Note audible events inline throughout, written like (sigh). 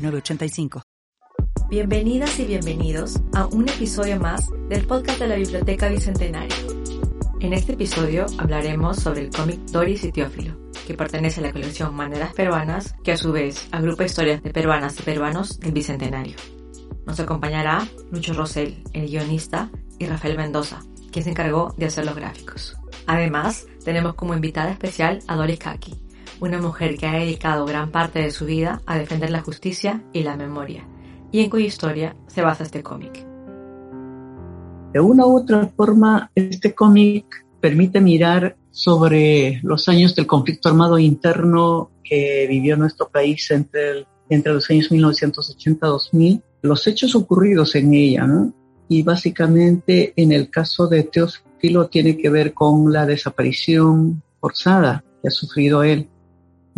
906985. Bienvenidas y bienvenidos a un episodio más del podcast de la Biblioteca Bicentenario. En este episodio hablaremos sobre el cómic Doris y que pertenece a la colección Maneras Peruanas, que a su vez agrupa historias de peruanas y peruanos del Bicentenario. Nos acompañará Lucho Rosell, el guionista, y Rafael Mendoza, quien se encargó de hacer los gráficos. Además, tenemos como invitada especial a Doris Kaki, una mujer que ha dedicado gran parte de su vida a defender la justicia y la memoria, y en cuya historia se basa este cómic. De una u otra forma, este cómic permite mirar sobre los años del conflicto armado interno que vivió nuestro país entre, entre los años 1980-2000, los hechos ocurridos en ella, ¿no? Y básicamente en el caso de Teófilo tiene que ver con la desaparición forzada que ha sufrido él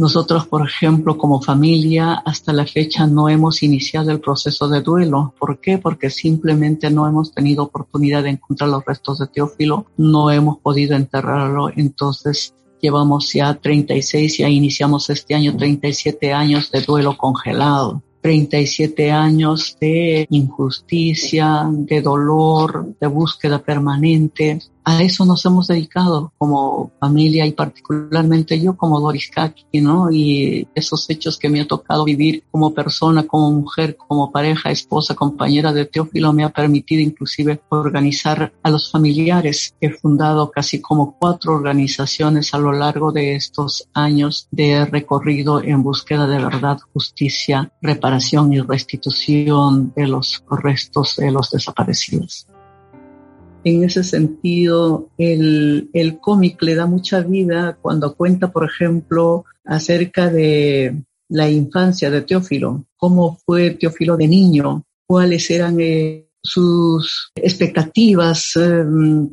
nosotros, por ejemplo, como familia, hasta la fecha no hemos iniciado el proceso de duelo. ¿Por qué? Porque simplemente no hemos tenido oportunidad de encontrar los restos de Teófilo, no hemos podido enterrarlo, entonces llevamos ya 36, ya iniciamos este año 37 años de duelo congelado. 37 años de injusticia, de dolor, de búsqueda permanente. A eso nos hemos dedicado como familia y particularmente yo como Doris Kaki, ¿no? Y esos hechos que me ha tocado vivir como persona, como mujer, como pareja, esposa, compañera de Teófilo me ha permitido inclusive organizar a los familiares. He fundado casi como cuatro organizaciones a lo largo de estos años de recorrido en búsqueda de verdad, justicia, reparación y restitución de los restos de los desaparecidos en ese sentido, el, el cómic le da mucha vida cuando cuenta, por ejemplo, acerca de la infancia de Teófilo, cómo fue Teófilo de niño, cuáles eran eh, sus expectativas eh,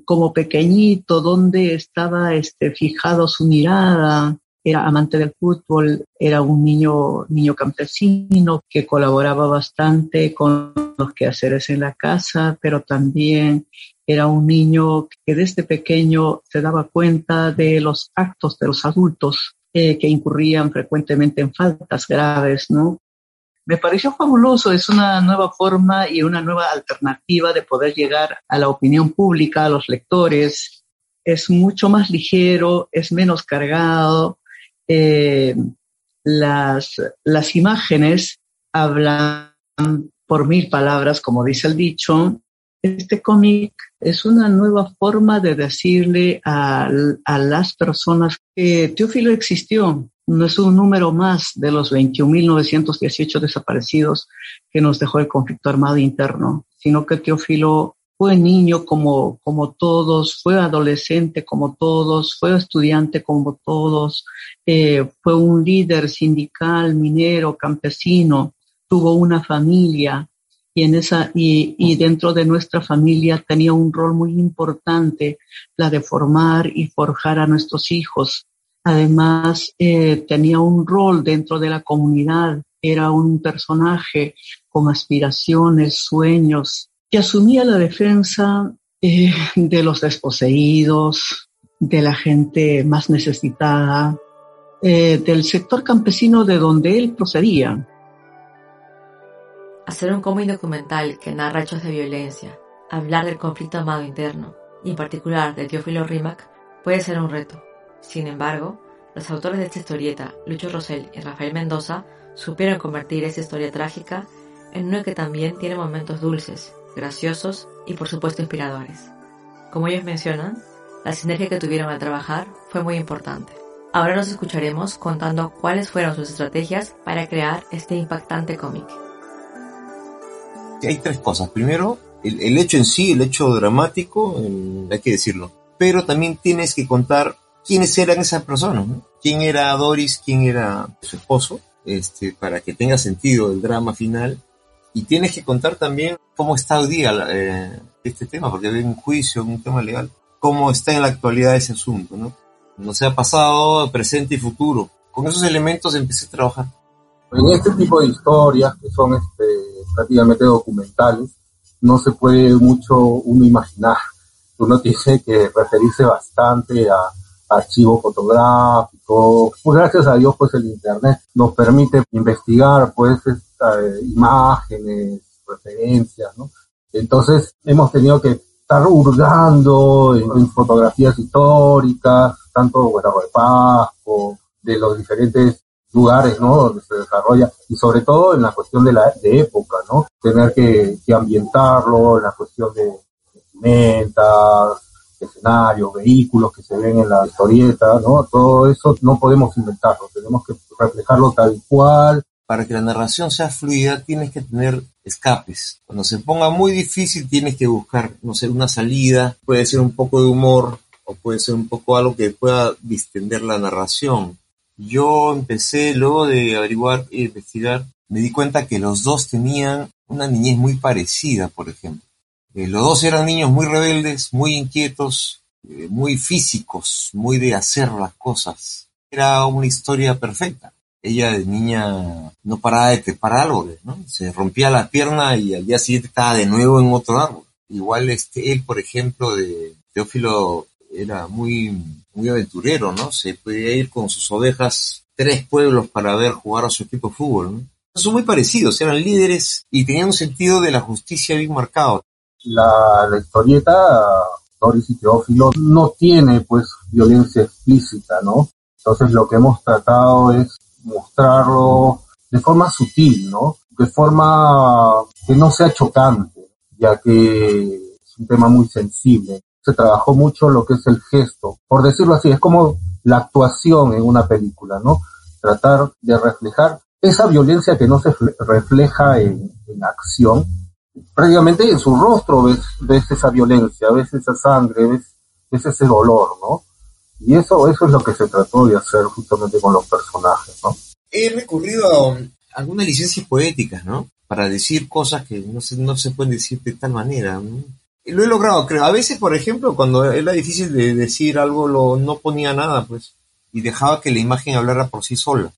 como pequeñito, dónde estaba este, fijado su mirada, era amante del fútbol, era un niño, niño campesino que colaboraba bastante con los quehaceres en la casa, pero también era un niño que desde pequeño se daba cuenta de los actos de los adultos eh, que incurrían frecuentemente en faltas graves, ¿no? Me pareció fabuloso, es una nueva forma y una nueva alternativa de poder llegar a la opinión pública, a los lectores. Es mucho más ligero, es menos cargado. Eh, las, las imágenes hablan por mil palabras, como dice el dicho. Este cómic es una nueva forma de decirle a, las personas que Teófilo existió. No es un número más de los 21.918 desaparecidos que nos dejó el conflicto armado interno, sino que Teófilo fue niño como, como todos, fue adolescente como todos, fue estudiante como todos, eh, fue un líder sindical, minero, campesino, tuvo una familia, y, en esa, y, y, dentro de nuestra familia tenía un rol muy importante, la de formar y forjar a nuestros hijos. Además, eh, tenía un rol dentro de la comunidad, era un personaje con aspiraciones, sueños, que asumía la defensa eh, de los desposeídos, de la gente más necesitada, eh, del sector campesino de donde él procedía Hacer un cómic documental que narra hechos de violencia, hablar del conflicto amado interno, y en particular de Teófilo Rimac, puede ser un reto. Sin embargo, los autores de esta historieta, Lucho Rosell y Rafael Mendoza, supieron convertir esa historia trágica en una que también tiene momentos dulces, graciosos y por supuesto inspiradores. Como ellos mencionan, la sinergia que tuvieron al trabajar fue muy importante. Ahora nos escucharemos contando cuáles fueron sus estrategias para crear este impactante cómic hay tres cosas. Primero, el, hecho en sí, el hecho dramático, hay que decirlo. Pero también tienes que contar quiénes eran esas personas. ¿Quién era Doris, quién era su esposo. este, para que tenga sentido el drama final. Y tienes que contar también cómo está hoy día eh, este tema, porque hay un juicio, un tema legal, cómo está en la actualidad ese asunto, ¿no? No sea pasado, presente y futuro. Con esos elementos empecé a trabajar. En este tipo de historias, que son este, prácticamente documentales, no se puede mucho uno imaginar. Uno (laughs) tiene que referirse bastante a archivos fotográficos. Pues gracias a Dios, pues el Internet nos permite investigar, pues, eh, imágenes, referencias, ¿no? Entonces, hemos tenido que estar hurgando en, fotografías históricas, tanto bueno, de Pasco, de los diferentes lugares, ¿no? Donde se desarrolla y sobre todo en la cuestión de la de época, ¿no? Tener que, ambientarlo, en la cuestión de vestimentas, escenarios, vehículos que se ven en la historieta, ¿no? Todo eso no podemos inventarlo, tenemos que reflejarlo tal cual. Para que la narración sea fluida tienes que tener escapes. Cuando se ponga muy difícil tienes que buscar, no sé, una salida, puede ser un poco de humor o puede ser un poco algo que pueda distender la narración. Yo empecé luego de averiguar e investigar, me di cuenta que los dos tenían una niñez muy parecida, por ejemplo. Eh, los dos eran niños muy rebeldes, muy inquietos, eh, muy físicos, muy de hacer las cosas. Era una historia perfecta. Ella de niña no paraba de trepar árboles, ¿no? Se rompía la pierna y al día siguiente estaba de nuevo en otro árbol. Igual este, él, por ejemplo, de Teófilo era muy, muy aventurero, ¿no? Se podía ir con sus ovejas tres pueblos para ver jugar a su equipo de fútbol, ¿no? Son muy parecidos, eran líderes y tenían un sentido de la justicia bien marcado. La, la historieta Doris y Teófilo no tiene pues violencia explícita, ¿no? Entonces lo que hemos tratado es mostrarlo de forma sutil, ¿no? De forma que no sea chocante, ya que es un tema muy sensible. Se trabajó mucho lo que es el gesto, por decirlo así, es como la actuación en una película, ¿no? Tratar de reflejar esa violencia que no se refleja en, acción, prácticamente en su rostro ves, ves esa violencia, ves esa sangre, ves, ese dolor, ¿no? Y eso, eso es lo que se trató de hacer justamente con los personajes, ¿no? He recurrido a algunas licencias poéticas, ¿no? Para decir cosas que no se, no se pueden decir de tal manera. ¿no? Lo he logrado, creo. A veces, por ejemplo, cuando era difícil de decir algo, lo, no ponía nada, pues, y dejaba que la imagen hablara por sí sola.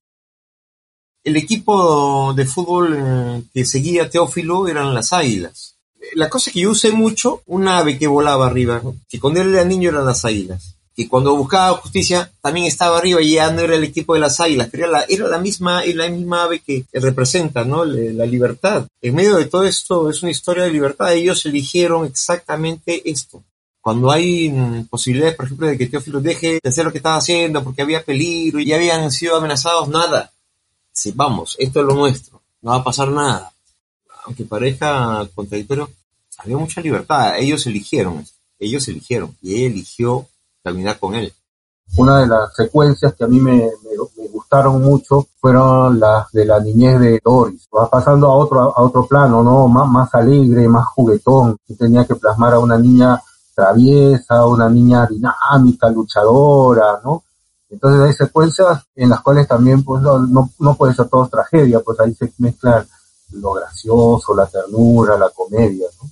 El equipo de fútbol eh, que seguía Teófilo eran las Águilas. La cosa que yo usé mucho, un ave que volaba arriba, que cuando él era niño eran las Águilas que cuando buscaba justicia también estaba arriba y ya no era el equipo de las águilas, pero era la, era la misma, la misma ave que representa, ¿no? La libertad. En medio de todo esto es una historia de libertad. Ellos eligieron exactamente esto. Cuando hay mm, posibilidades, por ejemplo, de que Teófilo deje de hacer lo que estaba haciendo porque había peligro y ya habían sido amenazados, nada. Sí, vamos, esto es lo nuestro. No va a pasar nada. Aunque parezca contradictorio, había mucha libertad. Ellos eligieron. Ellos eligieron. Y ella eligió caminar con él. Una de las secuencias que a mí me, me, gustaron mucho fueron las de la niñez de Doris. Va pasando a otro, a otro plano, ¿no? Más, más alegre, más juguetón. Tenía que plasmar a una niña traviesa, una niña dinámica, luchadora, ¿no? Entonces hay secuencias en las cuales también pues no, no, no puede ser todo tragedia, pues ahí se mezcla lo gracioso, la ternura, la comedia, ¿no?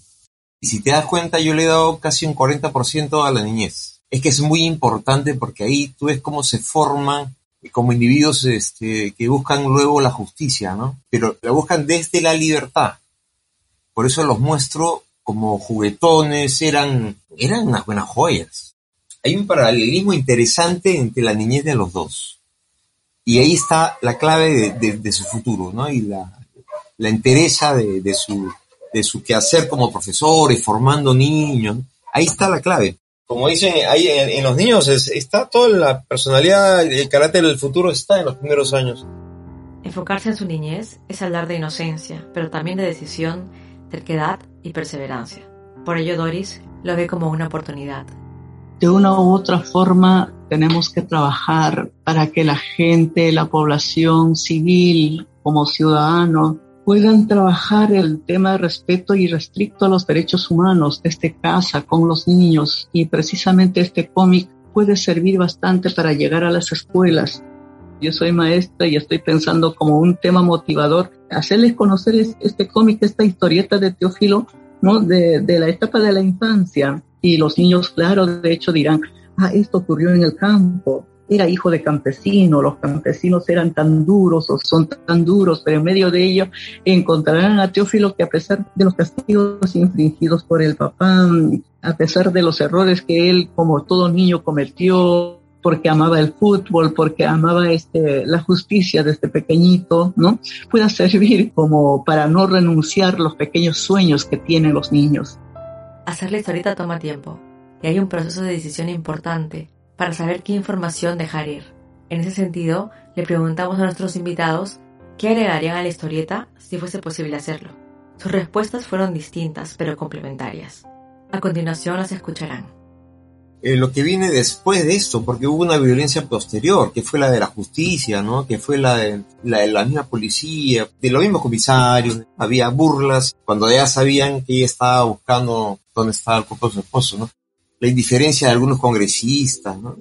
Y si te das cuenta, yo le he dado casi un 40% a la niñez es que es muy importante porque ahí tú ves cómo se forman como individuos este, que buscan luego la justicia, ¿no? Pero la buscan desde la libertad. Por eso los muestro como juguetones, eran, eran unas buenas joyas. Hay un paralelismo interesante entre la niñez de los dos. Y ahí está la clave de, su futuro, ¿no? Y la, la entereza de, su, de su quehacer como profesor y formando niños. Ahí está la clave como dicen ahí en, los niños, está toda la personalidad, el carácter del futuro está en los primeros años. Enfocarse en su niñez es hablar de inocencia, pero también de decisión, terquedad y perseverancia. Por ello Doris lo ve como una oportunidad. De una u otra forma tenemos que trabajar para que la gente, la población civil, como ciudadanos, puedan trabajar el tema de respeto y restricto a los derechos humanos desde casa con los niños y precisamente este cómic puede servir bastante para llegar a las escuelas. yo soy maestra y estoy pensando como un tema motivador, hacerles conocer este cómic, esta historieta de Teófilo, ¿no? De, de la etapa de la infancia. Y los niños, claro, de hecho dirán, ah, esto ocurrió en el campo, era hijo de campesino, los campesinos eran tan duros o son tan duros, pero en medio de ello encontrarán a Teófilo que a pesar de los castigos infringidos por el papá, a pesar de los errores que él como todo niño cometió, porque amaba el fútbol, porque amaba este, la justicia desde pequeñito, ¿no? Pueda servir como para no renunciar los pequeños sueños que tienen los niños. Hacer la historieta toma tiempo y hay un proceso de decisión importante para saber qué información dejar ir. En ese sentido, le preguntamos a nuestros invitados qué agregarían a la historieta si fuese posible hacerlo. Sus respuestas fueron distintas pero complementarias. A continuación las escucharán. Eh, lo que viene después de esto, porque hubo una violencia posterior, que fue la de la justicia, ¿no? Que fue la de la, misma policía, de los mismos comisarios, había burlas, cuando ya sabían que ella estaba buscando dónde estaba el cuerpo de su esposo, ¿no? La indiferencia de algunos congresistas, ¿no?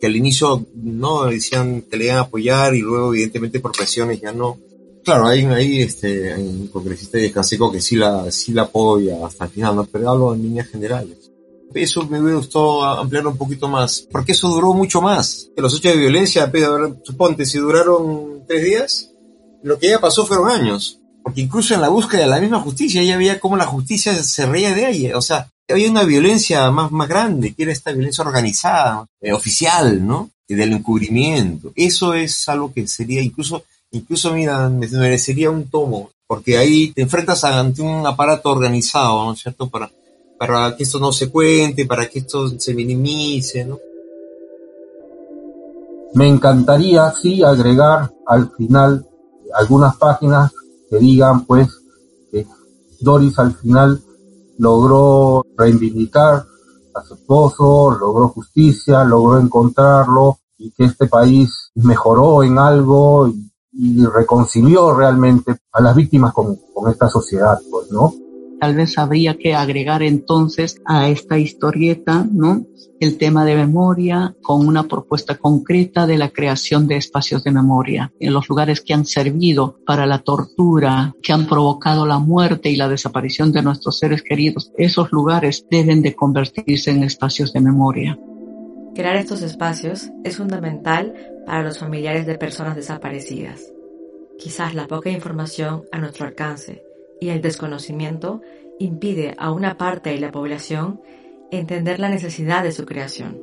que al inicio no decían que le iban a apoyar y luego evidentemente por presiones ya no. Claro, hay, hay, este, hay un congresista de Canseco que sí la, sí la apoya hasta el final, ¿no? pero hablo en líneas generales. Eso me gustó ampliar un poquito más, porque eso duró mucho más. Que los hechos de violencia, suponte, si duraron tres días, lo que ya pasó fueron años. Porque incluso en la búsqueda de la misma justicia, ella veía cómo la justicia se reía de ella. O sea, había una violencia más, más grande, que era esta violencia organizada, eh, oficial, ¿no? Del encubrimiento. Eso es algo que sería incluso, incluso, mira, me merecería un tomo, porque ahí te enfrentas ante un aparato organizado, ¿no es cierto? Para, para que esto no se cuente, para que esto se minimice, ¿no? Me encantaría, sí, agregar al final algunas páginas que digan, pues, que Doris al final logró reivindicar a su esposo, logró justicia, logró encontrarlo y que este país mejoró en algo y, reconcilió realmente a las víctimas con, con esta sociedad, pues, ¿no? Tal vez habría que agregar entonces a esta historieta, ¿no? El tema de memoria con una propuesta concreta de la creación de espacios de memoria en los lugares que han servido para la tortura, que han provocado la muerte y la desaparición de nuestros seres queridos. Esos lugares deben de convertirse en espacios de memoria. Crear estos espacios es fundamental para los familiares de personas desaparecidas. Quizás la poca información a nuestro alcance y el desconocimiento impide a una parte de la población entender la necesidad de su creación.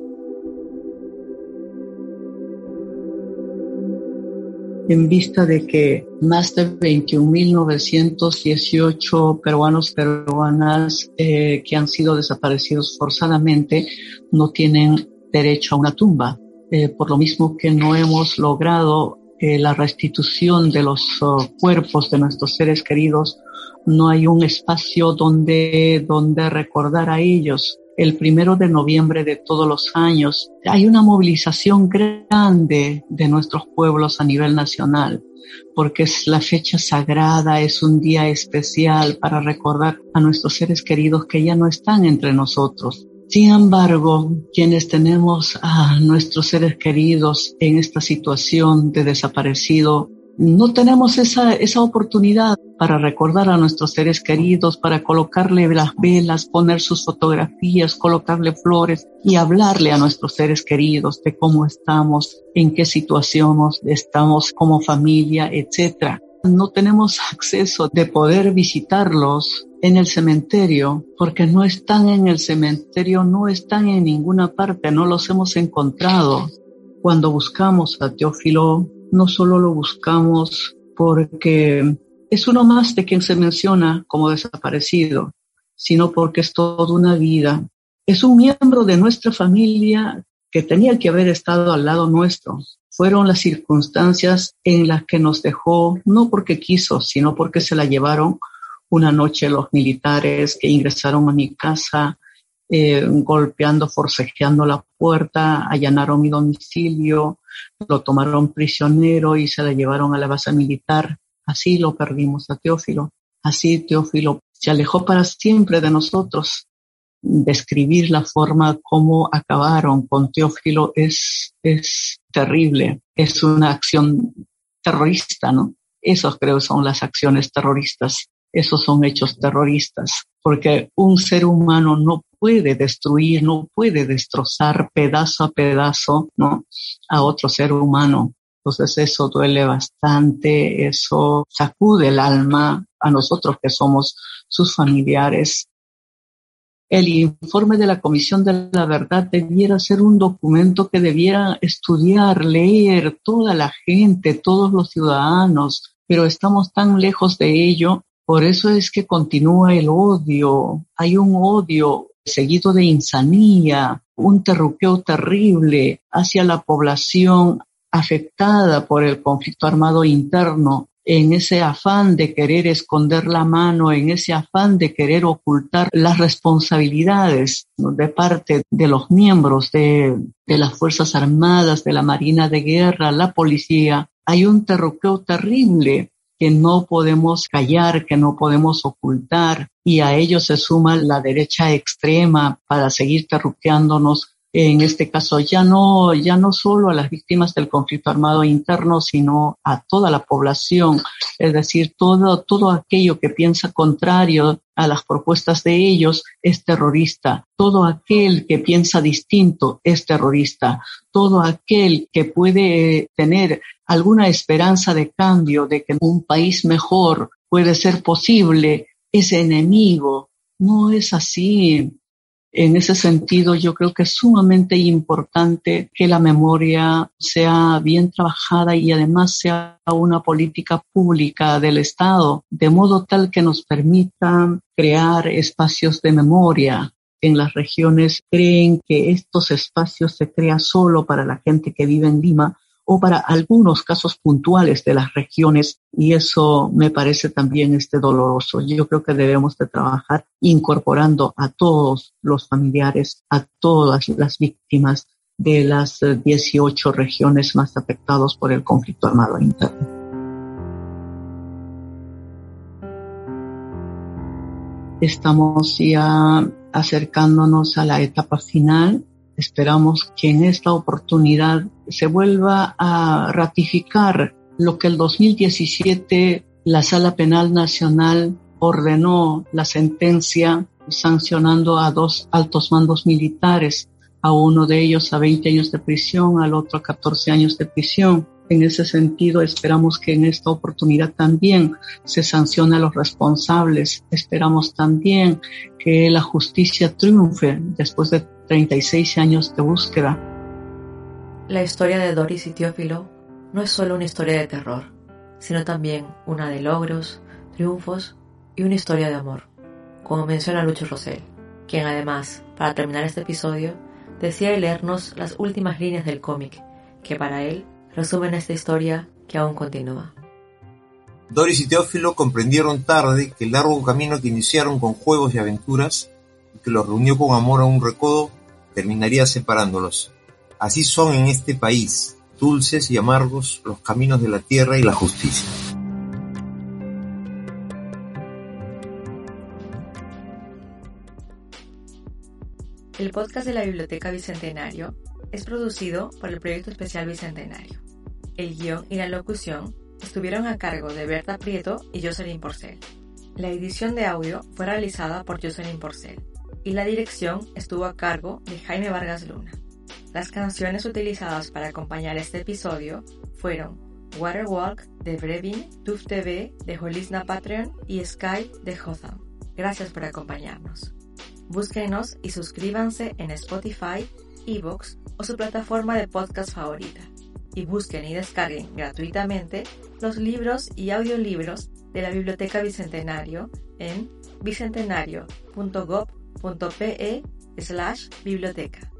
En vista de que más de 21.918 peruanos peruanas eh, que han sido desaparecidos forzadamente no tienen derecho a una tumba, eh, por lo mismo que no hemos logrado la restitución de los oh, cuerpos de nuestros seres queridos no hay un espacio donde, donde recordar a ellos. El primero de noviembre de todos los años hay una movilización grande de nuestros pueblos a nivel nacional porque es la fecha sagrada, es un día especial para recordar a nuestros seres queridos que ya no están entre nosotros. Sin embargo, quienes tenemos a nuestros seres queridos en esta situación de desaparecido, no tenemos esa, esa oportunidad para recordar a nuestros seres queridos, para colocarle las velas, poner sus fotografías, colocarle flores y hablarle a nuestros seres queridos de cómo estamos, en qué situación estamos como familia, etc. No tenemos acceso de poder visitarlos en el cementerio, porque no están en el cementerio, no están en ninguna parte, no los hemos encontrado. Cuando buscamos a Teófilo, no solo lo buscamos porque es uno más de quien se menciona como desaparecido, sino porque es toda una vida. Es un miembro de nuestra familia que tenía que haber estado al lado nuestro. Fueron las circunstancias en las que nos dejó, no porque quiso, sino porque se la llevaron una noche los militares que ingresaron a mi casa, eh, golpeando, forcejeando la puerta, allanaron mi domicilio, lo tomaron prisionero y se la llevaron a la base militar Así lo perdimos a Teófilo. Así Teófilo se alejó para siempre de nosotros. Describir la forma como acabaron con Teófilo es, es terrible, es una acción terrorista, ¿no? Esos creo son las acciones terroristas, esos son hechos terroristas, porque un ser humano no puede destruir, no puede destrozar pedazo a pedazo, ¿no? A otro ser humano. Entonces eso duele bastante, eso sacude el alma a nosotros que somos sus familiares. El informe de la Comisión de la Verdad debiera ser un documento que debiera estudiar, leer toda la gente, todos los ciudadanos, pero estamos tan lejos de ello. Por eso es que continúa el odio. Hay un odio seguido de insanía, un terruqueo terrible hacia la población afectada por el conflicto armado interno, en ese afán de querer esconder la mano, en ese afán de querer ocultar las responsabilidades de parte de los miembros de, las Fuerzas Armadas, de la Marina de Guerra, la policía, hay un terruqueo terrible que no podemos callar, que no podemos ocultar, y a ello se suma la derecha extrema para seguir terruqueándonos en este caso ya no, ya no solo a las víctimas del conflicto armado interno, sino a toda la población, es decir, todo, todo aquello que piensa contrario a las propuestas de ellos es terrorista, todo aquel que piensa distinto es terrorista, todo aquel que puede tener alguna esperanza de cambio, de que un país mejor puede ser posible, es enemigo. No es así. En ese sentido, yo creo que es sumamente importante que la memoria sea bien trabajada y además sea una política pública del Estado, de modo tal que nos permita crear espacios de memoria. En las regiones creen que estos espacios se crean solo para la gente que vive en Lima, o para algunos casos puntuales de las regiones y eso me parece también este doloroso. Yo creo que debemos de trabajar incorporando a todos los familiares, a todas las víctimas de las 18 eh, regiones más afectadas por el conflicto armado interno. Estamos ya acercándonos a la etapa final Esperamos que en esta oportunidad se vuelva a ratificar lo que el 2017 la Sala Penal Nacional ordenó la sentencia sancionando a dos altos mandos militares, a uno de ellos a 20 años de prisión, al otro a 14 años de prisión. En ese sentido, esperamos que en esta oportunidad también se sancione a los responsables. Esperamos también que la justicia triunfe después de 36 años de búsqueda. La historia de Doris y Teófilo no es solo una historia de terror, sino también una de logros, triunfos y una historia de amor, como menciona Lucho Rosell, quien además, para terminar este episodio, decía leernos las últimas líneas del cómic, que para él resumen esta historia que aún continúa. Doris y Teófilo comprendieron tarde que el largo camino que iniciaron con juegos y aventuras, y que los reunió con amor a un recodo, terminaría separándolos. Así son en este país, dulces y amargos los caminos de la tierra y la justicia. El podcast de la Biblioteca Bicentenario es producido por el Proyecto Especial Bicentenario. El guion y la locución estuvieron a cargo de Berta Prieto y Jocelyn Porcel. La edición de audio fue realizada por Jocelyn Porcel y la dirección estuvo a cargo de Jaime Vargas Luna. Las canciones utilizadas para acompañar este episodio fueron Waterwalk de Brevin, Tuf TV de Holisna Patreon y Sky de Hotham. Gracias por acompañarnos. Búsquenos y suscríbanse en Spotify, Evox o su plataforma de podcast favorita. Y busquen y descarguen gratuitamente los libros y audiolibros de la Biblioteca Bicentenario en bicentenario.gov.pe slash biblioteca.